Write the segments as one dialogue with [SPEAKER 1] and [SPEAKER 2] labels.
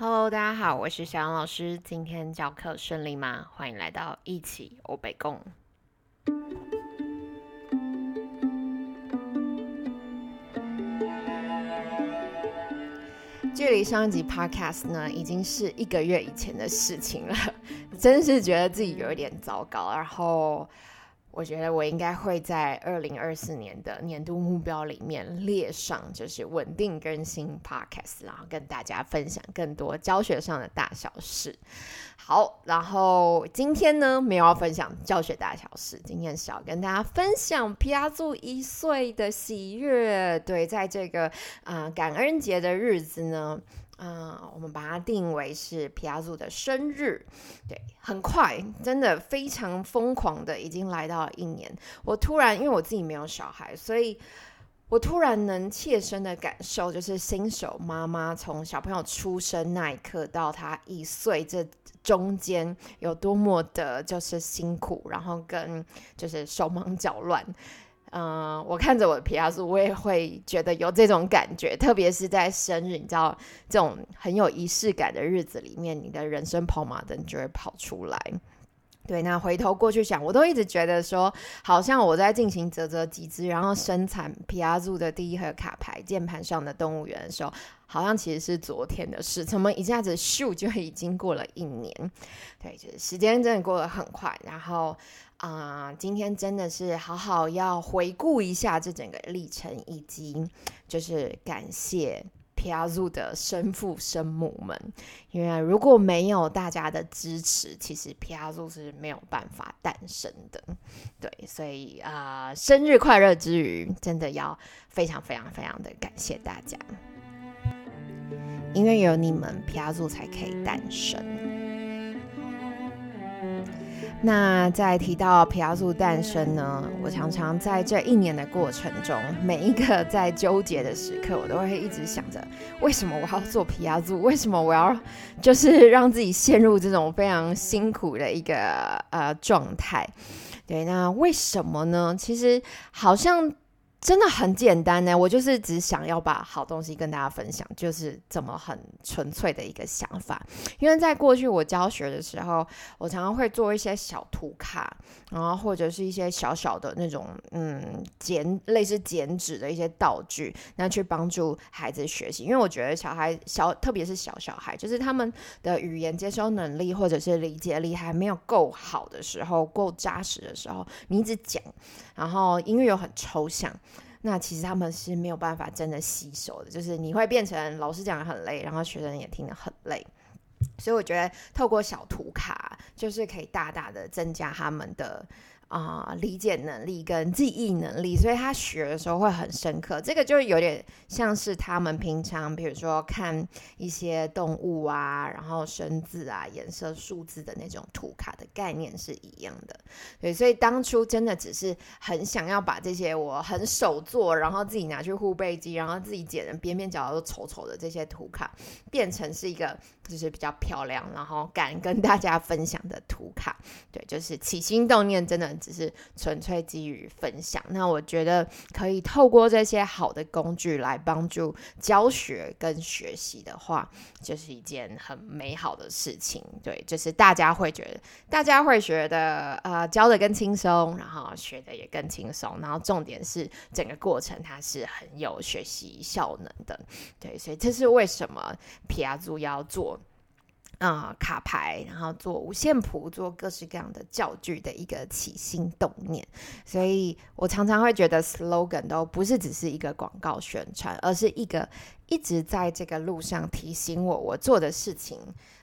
[SPEAKER 1] Hello，大家好，我是小杨老师。今天教课顺利吗？欢迎来到一起欧北共。距离上一集 Podcast 呢，已经是一个月以前的事情了，真是觉得自己有一点糟糕。然后。我觉得我应该会在二零二四年的年度目标里面列上，就是稳定更新 podcast，然后跟大家分享更多教学上的大小事。好，然后今天呢没有要分享教学大小事，今天是要跟大家分享皮亚祖一岁的喜悦。对，在这个啊感恩节的日子呢。嗯，我们把它定为是皮亚祖的生日，对，很快，真的非常疯狂的，已经来到了一年。我突然，因为我自己没有小孩，所以我突然能切身的感受，就是新手妈妈从小朋友出生那一刻到他一岁这中间有多么的，就是辛苦，然后跟就是手忙脚乱。嗯，我看着我的皮亚素，我也会觉得有这种感觉，特别是在生日，你知道这种很有仪式感的日子里面，你的人生跑马灯就会跑出来。对，那回头过去想，我都一直觉得说，好像我在进行啧啧集资，然后生产皮亚素的第一盒卡牌键盘上的动物园的时候，好像其实是昨天的事，怎么一下子咻就已经过了一年？对，就是时间真的过得很快，然后。啊，今天真的是好好要回顾一下这整个历程，以及就是感谢 Piazu 的生父生母们，因为如果没有大家的支持，其实 Piazu 是没有办法诞生的。对，所以啊，生日快乐之余，真的要非常非常非常的感谢大家，因为有你们，Piazu 才可以诞生。那在提到皮亚素诞生呢，我常常在这一年的过程中，每一个在纠结的时刻，我都会一直想着，为什么我要做皮亚素？为什么我要就是让自己陷入这种非常辛苦的一个呃状态？对，那为什么呢？其实好像。真的很简单呢，我就是只想要把好东西跟大家分享，就是这么很纯粹的一个想法。因为在过去我教学的时候，我常常会做一些小图卡，然后或者是一些小小的那种嗯剪类似剪纸的一些道具，那去帮助孩子学习。因为我觉得小孩小，特别是小小孩，就是他们的语言接收能力或者是理解力还没有够好的时候，够扎实的时候，你一直讲，然后音乐又很抽象。那其实他们是没有办法真的吸收的，就是你会变成老师讲的很累，然后学生也听得很累。所以我觉得透过小图卡，就是可以大大的增加他们的。啊，理解能力跟记忆能力，所以他学的时候会很深刻。这个就有点像是他们平常，比如说看一些动物啊，然后生字啊、颜色、数字的那种图卡的概念是一样的。对，所以当初真的只是很想要把这些我很手做，然后自己拿去护背机，然后自己剪的边边角角都丑丑的这些图卡，变成是一个就是比较漂亮，然后敢跟大家分享的图卡。对，就是起心动念真的。只是纯粹基于分享，那我觉得可以透过这些好的工具来帮助教学跟学习的话，就是一件很美好的事情。对，就是大家会觉得，大家会觉得，呃，教的更轻松，然后学的也更轻松，然后重点是整个过程它是很有学习效能的。对，所以这是为什么皮亚祖要做。啊，卡牌，然后做五线谱，做各式各样的教具的一个起心动念，所以我常常会觉得 slogan 都不是只是一个广告宣传，而是一个一直在这个路上提醒我，我做的事情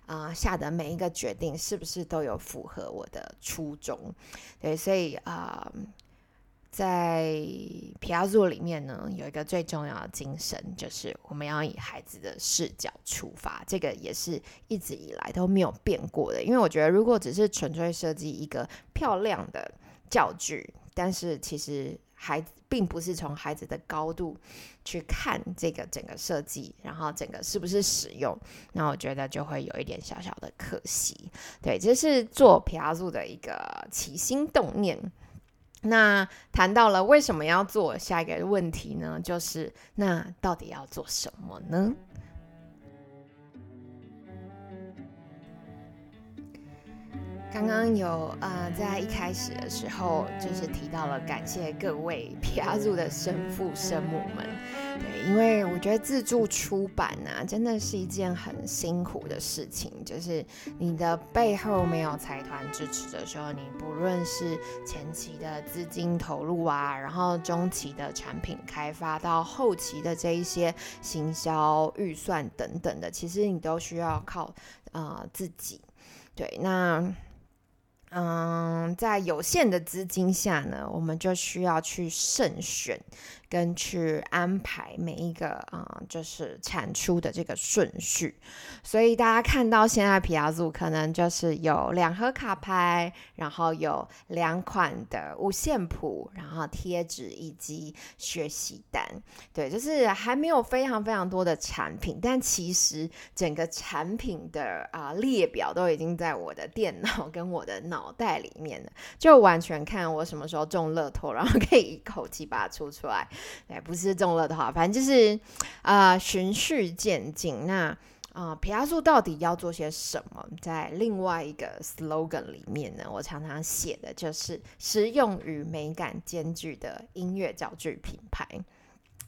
[SPEAKER 1] 啊，下的每一个决定是不是都有符合我的初衷？对，所以啊。在皮亚佐里面呢，有一个最重要的精神，就是我们要以孩子的视角出发。这个也是一直以来都没有变过的。因为我觉得，如果只是纯粹设计一个漂亮的教具，但是其实孩子并不是从孩子的高度去看这个整个设计，然后整个是不是使用，那我觉得就会有一点小小的可惜。对，这是做皮亚佐的一个起心动念。那谈到了为什么要做，下一个问题呢？就是那到底要做什么呢？刚刚有呃，在一开始的时候，就是提到了感谢各位皮亚组的生父生母们，对，因为我觉得自助出版啊，真的是一件很辛苦的事情，就是你的背后没有财团支持的时候，你不论是前期的资金投入啊，然后中期的产品开发到后期的这一些行销预算等等的，其实你都需要靠呃自己，对，那。嗯，在有限的资金下呢，我们就需要去慎选。跟去安排每一个啊，就是产出的这个顺序，所以大家看到现在皮亚组可能就是有两盒卡牌，然后有两款的五线谱，然后贴纸以及学习单，对，就是还没有非常非常多的产品，但其实整个产品的啊列表都已经在我的电脑 跟我的脑袋里面了，就完全看我什么时候中乐透，然后可以一口气把它出出来。对，不是中了的话，反正就是，啊，循序渐进。那啊，皮亚素到底要做些什么？在另外一个 slogan 里面呢，我常常写的就是实用与美感兼具的音乐教具品牌。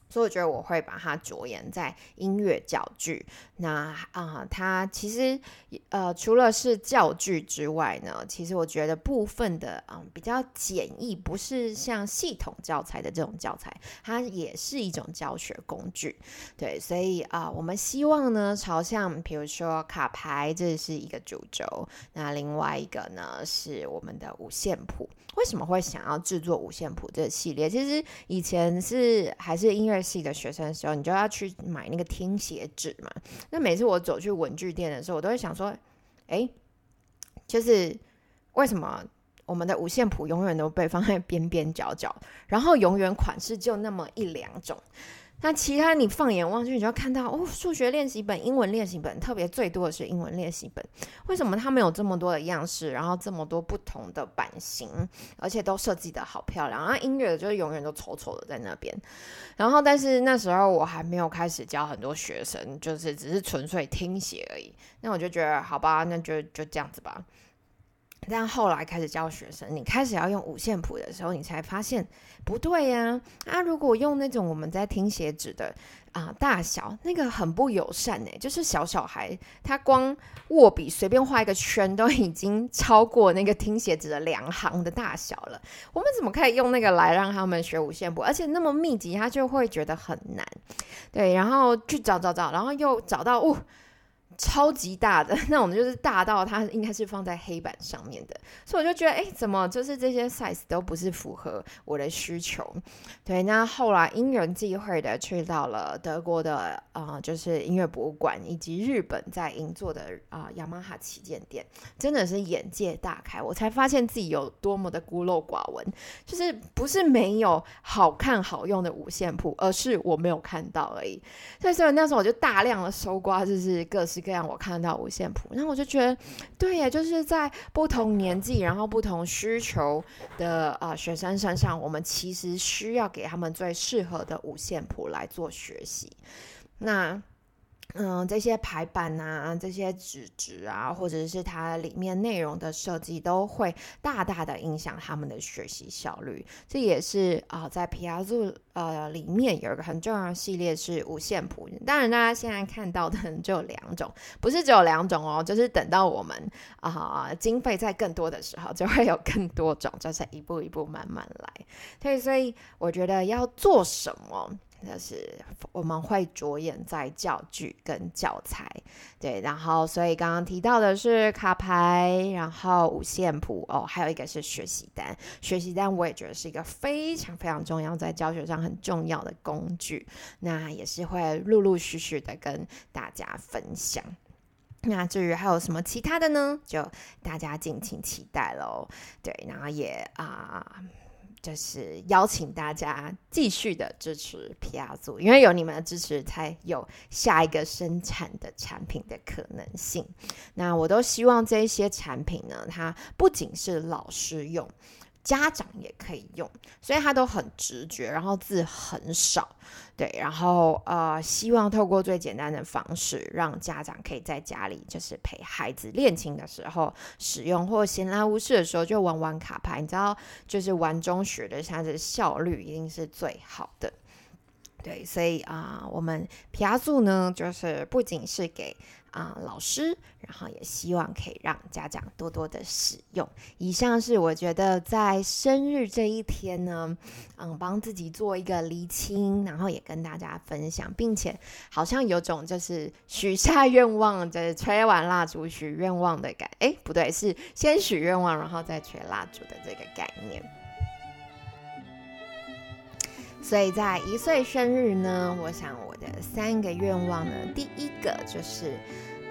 [SPEAKER 1] 所以我觉得我会把它着眼在音乐教具。那啊，它其实呃，除了是教具之外呢，其实我觉得部分的啊比较简易，不是像系统教材的这种教材，它也是一种教学工具。对，所以啊，我们希望呢，朝向比如说卡牌，这是一个主轴。那另外一个呢，是我们的五线谱。为什么会想要制作五线谱这个系列？其实以前是还是音乐系的学生的时候，你就要去买那个听写纸嘛。那每次我走去文具店的时候，我都会想说，哎，就是为什么我们的五线谱永远都被放在边边角角，然后永远款式就那么一两种。那其他你放眼望去，你就要看到哦，数学练习本、英文练习本，特别最多的是英文练习本。为什么他们有这么多的样式，然后这么多不同的版型，而且都设计的好漂亮？那音乐就是永远都丑丑的在那边。然后，但是那时候我还没有开始教很多学生，就是只是纯粹听写而已。那我就觉得，好吧，那就就这样子吧。但后来开始教学生，你开始要用五线谱的时候，你才发现不对呀！啊，如果用那种我们在听写纸的啊大小，那个很不友善呢。就是小小孩他光握笔随便画一个圈，都已经超过那个听写纸的两行的大小了。我们怎么可以用那个来让他们学五线谱？而且那么密集，他就会觉得很难。对，然后去找找找，然后又找到哦。超级大的 那种，就是大到它应该是放在黑板上面的，所以我就觉得，哎，怎么就是这些 size 都不是符合我的需求？对，那后来因缘际会的去到了德国的啊，就是音乐博物馆，以及日本在银座的啊雅马哈旗舰店，真的是眼界大开，我才发现自己有多么的孤陋寡闻，就是不是没有好看好用的五线谱，而是我没有看到而已。所以，所以那时候我就大量的搜刮，就是各式。这样我看到五线谱，那我就觉得，对呀，就是在不同年纪，然后不同需求的啊学生身上，我们其实需要给他们最适合的五线谱来做学习。那。嗯，这些排版啊，这些纸质啊，或者是它里面内容的设计，都会大大的影响他们的学习效率。这也是啊，在皮亚祖呃里面有一个很重要的系列是五线谱。当然，大家现在看到的就有两种，不是只有两种哦，就是等到我们啊经费在更多的时候，就会有更多种，就是一步一步慢慢来。所以，所以我觉得要做什么？就是我们会着眼在教具跟教材，对，然后所以刚刚提到的是卡牌，然后五线谱哦，还有一个是学习单。学习单我也觉得是一个非常非常重要，在教学上很重要的工具。那也是会陆陆续续的跟大家分享。那至于还有什么其他的呢？就大家敬请期待喽。对，然后也啊。就是邀请大家继续的支持 PR 组，因为有你们的支持，才有下一个生产的产品的可能性。那我都希望这些产品呢，它不仅是老师用。家长也可以用，所以他都很直觉，然后字很少，对，然后呃，希望透过最简单的方式，让家长可以在家里就是陪孩子练琴的时候使用，或闲来无事的时候就玩玩卡牌，你知道，就是玩中学的，它的效率一定是最好的。对，所以啊，我们皮亚素呢，就是不仅是给啊老师，然后也希望可以让家长多多的使用。以上是我觉得在生日这一天呢，嗯，帮自己做一个厘清，然后也跟大家分享，并且好像有种就是许下愿望，就是吹完蜡烛许愿望的感，哎，不对，是先许愿望，然后再吹蜡烛的这个概念。所以在一岁生日呢，我想我的三个愿望呢，第一个就是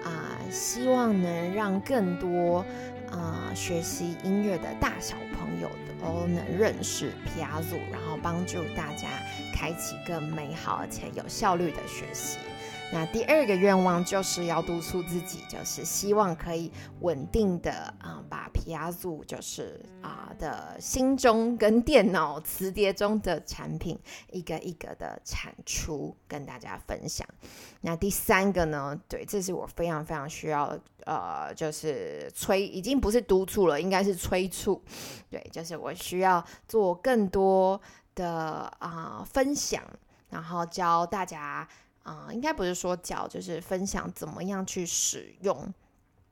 [SPEAKER 1] 啊，希望能让更多啊学习音乐的大小朋友都能认识皮阿祖然后帮助大家开启更美好而且有效率的学习。那第二个愿望就是要督促自己，就是希望可以稳定的啊，把皮亚祖就是啊的心中跟电脑磁碟中的产品一个一个的产出，跟大家分享。那第三个呢？对，这是我非常非常需要呃，就是催，已经不是督促了，应该是催促。对，就是我需要做更多的啊分享，然后教大家。啊，应该不是说教，就是分享怎么样去使用。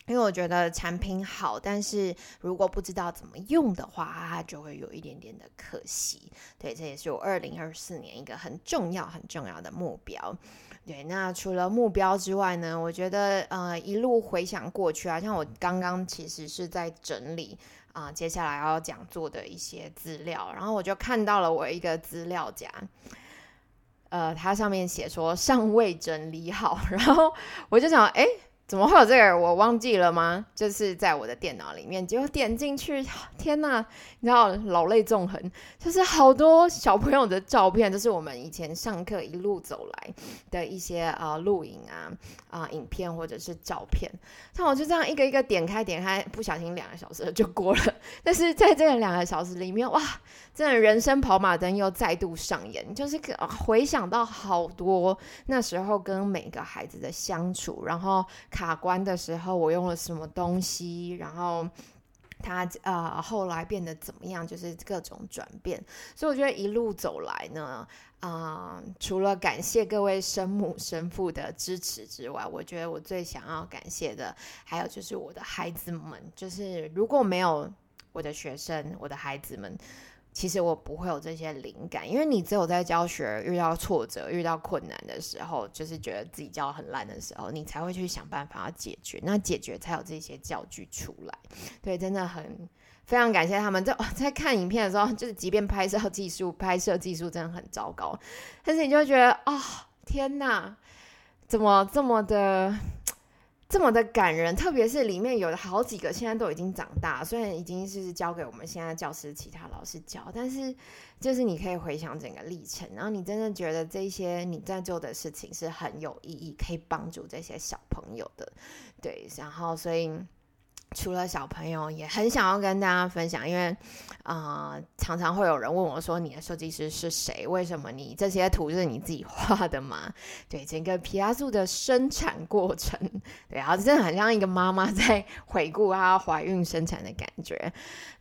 [SPEAKER 1] 因为我觉得产品好，但是如果不知道怎么用的话，它就会有一点点的可惜。对，这也是我二零二四年一个很重要、很重要的目标。对，那除了目标之外呢，我觉得呃，一路回想过去啊，像我刚刚其实是在整理啊，接下来要讲座的一些资料，然后我就看到了我一个资料夹。呃，它上面写说尚未整理好，然后我就想，哎。怎么会有这个？我忘记了吗？就是在我的电脑里面，结果点进去，天呐，你知道，老泪纵横，就是好多小朋友的照片，就是我们以前上课一路走来的一些啊录影啊啊影片或者是照片。像我就这样一个一个点开点开，不小心两个小时就过了。但是在这两个小时里面，哇，真的人生跑马灯又再度上演，就是回想到好多那时候跟每个孩子的相处，然后。卡关的时候，我用了什么东西？然后他呃后来变得怎么样？就是各种转变。所以我觉得一路走来呢，啊，除了感谢各位生母生父的支持之外，我觉得我最想要感谢的，还有就是我的孩子们。就是如果没有我的学生，我的孩子们。其实我不会有这些灵感，因为你只有在教学遇到挫折、遇到困难的时候，就是觉得自己教很烂的时候，你才会去想办法要解决，那解决才有这些教具出来。对，真的很非常感谢他们。在 在看影片的时候，就是即便拍摄技术、拍摄技术真的很糟糕，但是你就觉得啊，天哪，怎么这么的？这么的感人，特别是里面有好几个现在都已经长大，虽然已经是交给我们现在教师其他老师教，但是就是你可以回想整个历程，然后你真的觉得这些你在做的事情是很有意义，可以帮助这些小朋友的，对，然后所以。除了小朋友，也很想要跟大家分享，因为啊，常常会有人问我说：“你的设计师是谁？为什么你这些图是你自己画的吗？”对，整个皮亚素的生产过程，对，然后真的很像一个妈妈在回顾她怀孕生产的感觉。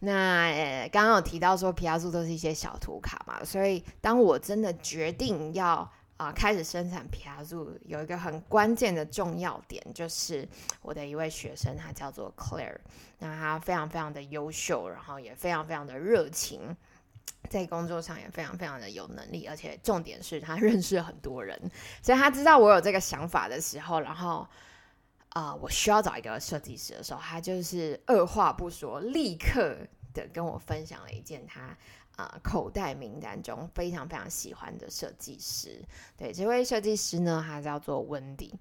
[SPEAKER 1] 那刚刚有提到说皮亚素都是一些小图卡嘛，所以当我真的决定要。啊，开始生产皮亚祖有一个很关键的重要点，就是我的一位学生，他叫做 Claire，那他非常非常的优秀，然后也非常非常的热情，在工作上也非常非常的有能力，而且重点是他 认识很多人，所以他知道我有这个想法的时候，然后啊，我需要找一个设计师的时候，他就是二话不说，立刻的跟我分享了一件他。啊，口袋名单中非常非常喜欢的设计师，对这位设计师呢，他叫做温迪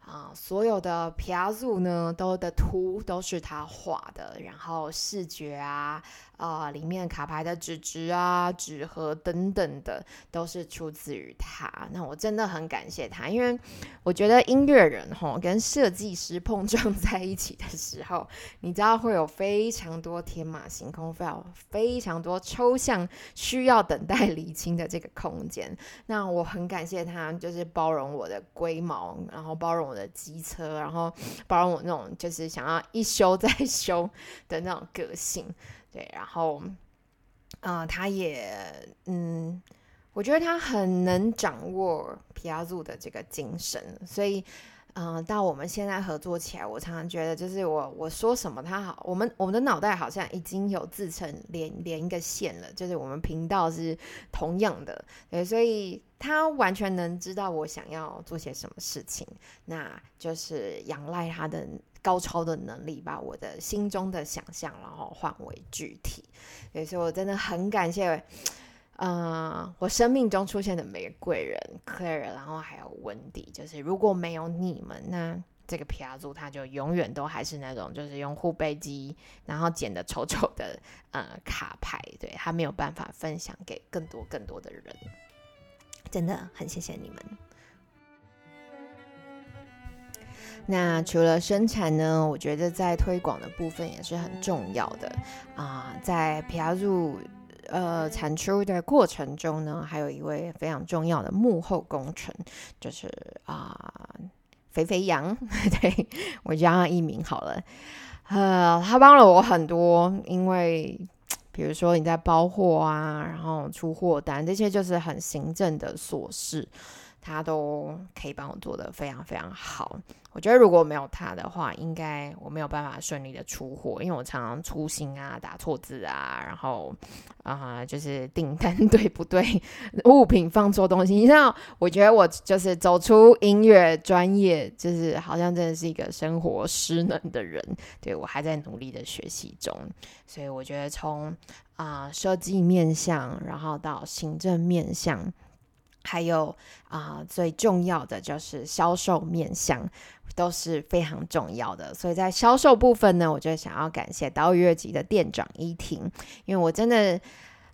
[SPEAKER 1] 啊。所有的皮亚祖呢，都的图都是他画的，然后视觉啊，啊，里面卡牌的纸质啊、纸盒等等的，都是出自于他。那我真的很感谢他，因为我觉得音乐人哈跟设计师碰撞在一起的时候，你知道会有非常多天马行空、非常非常多抽象需要等待理清的这个空间。那我很感谢他，就是包容我的龟毛，然后包容我的机车，然后包容我那种就是想要一修再修的那种个性。对，然后，嗯，他也，嗯，我觉得他很能掌握皮亚祖的这个精神，所以，嗯，到我们现在合作起来，我常常觉得，就是我我说什么，他好，我们我们的脑袋好像已经有自成连连一个线了，就是我们频道是同样的，对，所以他完全能知道我想要做些什么事情，那就是仰赖他的。高超的能力，把我的心中的想象，然后换为具体。所以，我真的很感谢，嗯，我生命中出现的每个贵人，Clare，然后还有温迪。就是如果没有你们，那这个皮亚族他就永远都还是那种，就是用护背机，然后剪的丑丑的，呃，卡牌。对他没有办法分享给更多更多的人。真的很谢谢你们。那除了生产呢？我觉得在推广的部分也是很重要的啊。在皮亚入呃产出的过程中呢，还有一位非常重要的幕后工程，就是啊肥肥羊，对我叫他艺名好了。呃，他帮了我很多，因为比如说你在包货啊，然后出货单这些，就是很行政的琐事。他都可以帮我做的非常非常好，我觉得如果没有他的话，应该我没有办法顺利的出货，因为我常常粗心啊，打错字啊，然后啊，就是订单 对不对，物品放错东西。你知道，我觉得我就是走出音乐专业，就是好像真的是一个生活失能的人。对我还在努力的学习中，所以我觉得从啊设计面向，然后到行政面向。还有啊，最重要的就是销售面向都是非常重要的。所以在销售部分呢，我就想要感谢岛屿乐集的店长依婷，因为我真的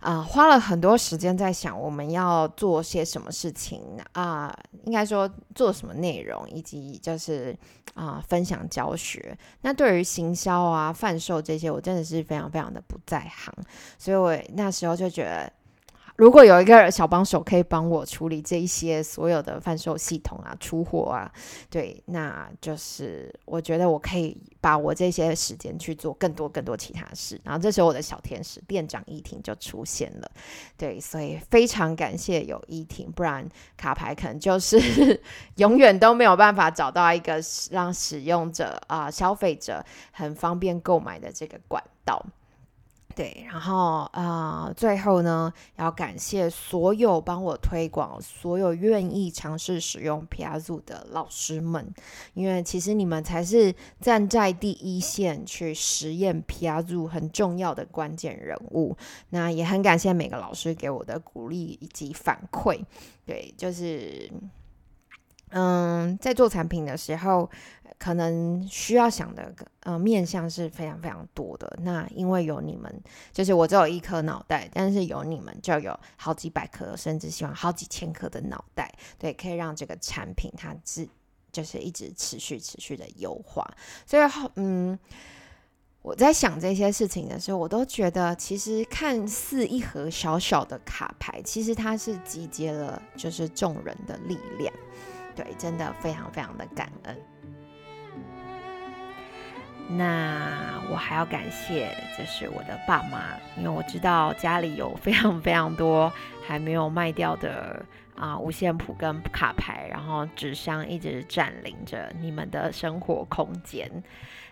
[SPEAKER 1] 啊花了很多时间在想我们要做些什么事情啊，应该说做什么内容，以及就是啊分享教学。那对于行销啊、贩售这些，我真的是非常非常的不在行，所以我那时候就觉得。如果有一个小帮手可以帮我处理这一些所有的贩售系统啊、出货啊，对，那就是我觉得我可以把我这些时间去做更多更多其他事。然后这时候我的小天使店长依婷就出现了，对，所以非常感谢有依婷，不然卡牌可能就是 永远都没有办法找到一个让使用者啊、消费者很方便购买的这个管道。对，然后啊，最后呢，要感谢所有帮我推广、所有愿意尝试使用 p i a z 的老师们，因为其实你们才是站在第一线去实验 p i a z 很重要的关键人物。那也很感谢每个老师给我的鼓励以及反馈。对，就是嗯，在做产品的时候。可能需要想的呃面向是非常非常多的。那因为有你们，就是我只有一颗脑袋，但是有你们就有好几百颗，甚至希望好几千颗的脑袋，对，可以让这个产品它是就是一直持续持续的优化。所以嗯，我在想这些事情的时候，我都觉得其实看似一盒小小的卡牌，其实它是集结了就是众人的力量。对，真的非常非常的感恩。那我还要感谢，就是我的爸妈，因为我知道家里有非常非常多还没有卖掉的啊五线谱跟卡牌，然后纸箱一直占领着你们的生活空间。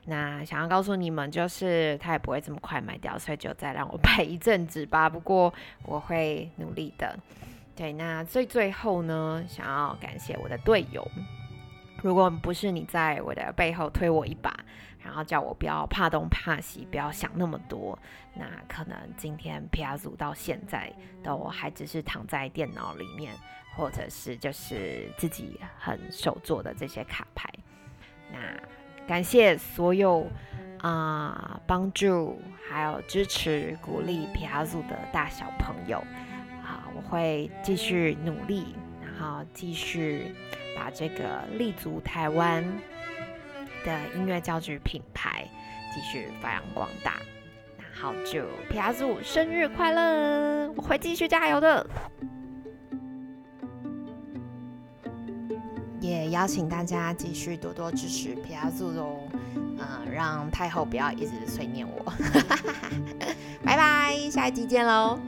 [SPEAKER 1] 那想要告诉你们，就是它也不会这么快卖掉，所以就再让我摆一阵子吧。不过我会努力的。对，那最最后呢，想要感谢我的队友，如果不是你在我的背后推我一把。然后叫我不要怕东怕西，不要想那么多。那可能今天皮亚祖到现在都还只是躺在电脑里面，或者是就是自己很手做的这些卡牌。那感谢所有啊帮助还有支持鼓励皮亚祖的大小朋友啊，我会继续努力，然后继续把这个立足台湾的音乐教具品牌继续发扬光大。然后就皮亚祖生日快乐，我会继续加油的。也邀请大家继续多多支持皮亚祖哦，嗯，让太后不要一直催念我。拜拜，下一集见喽。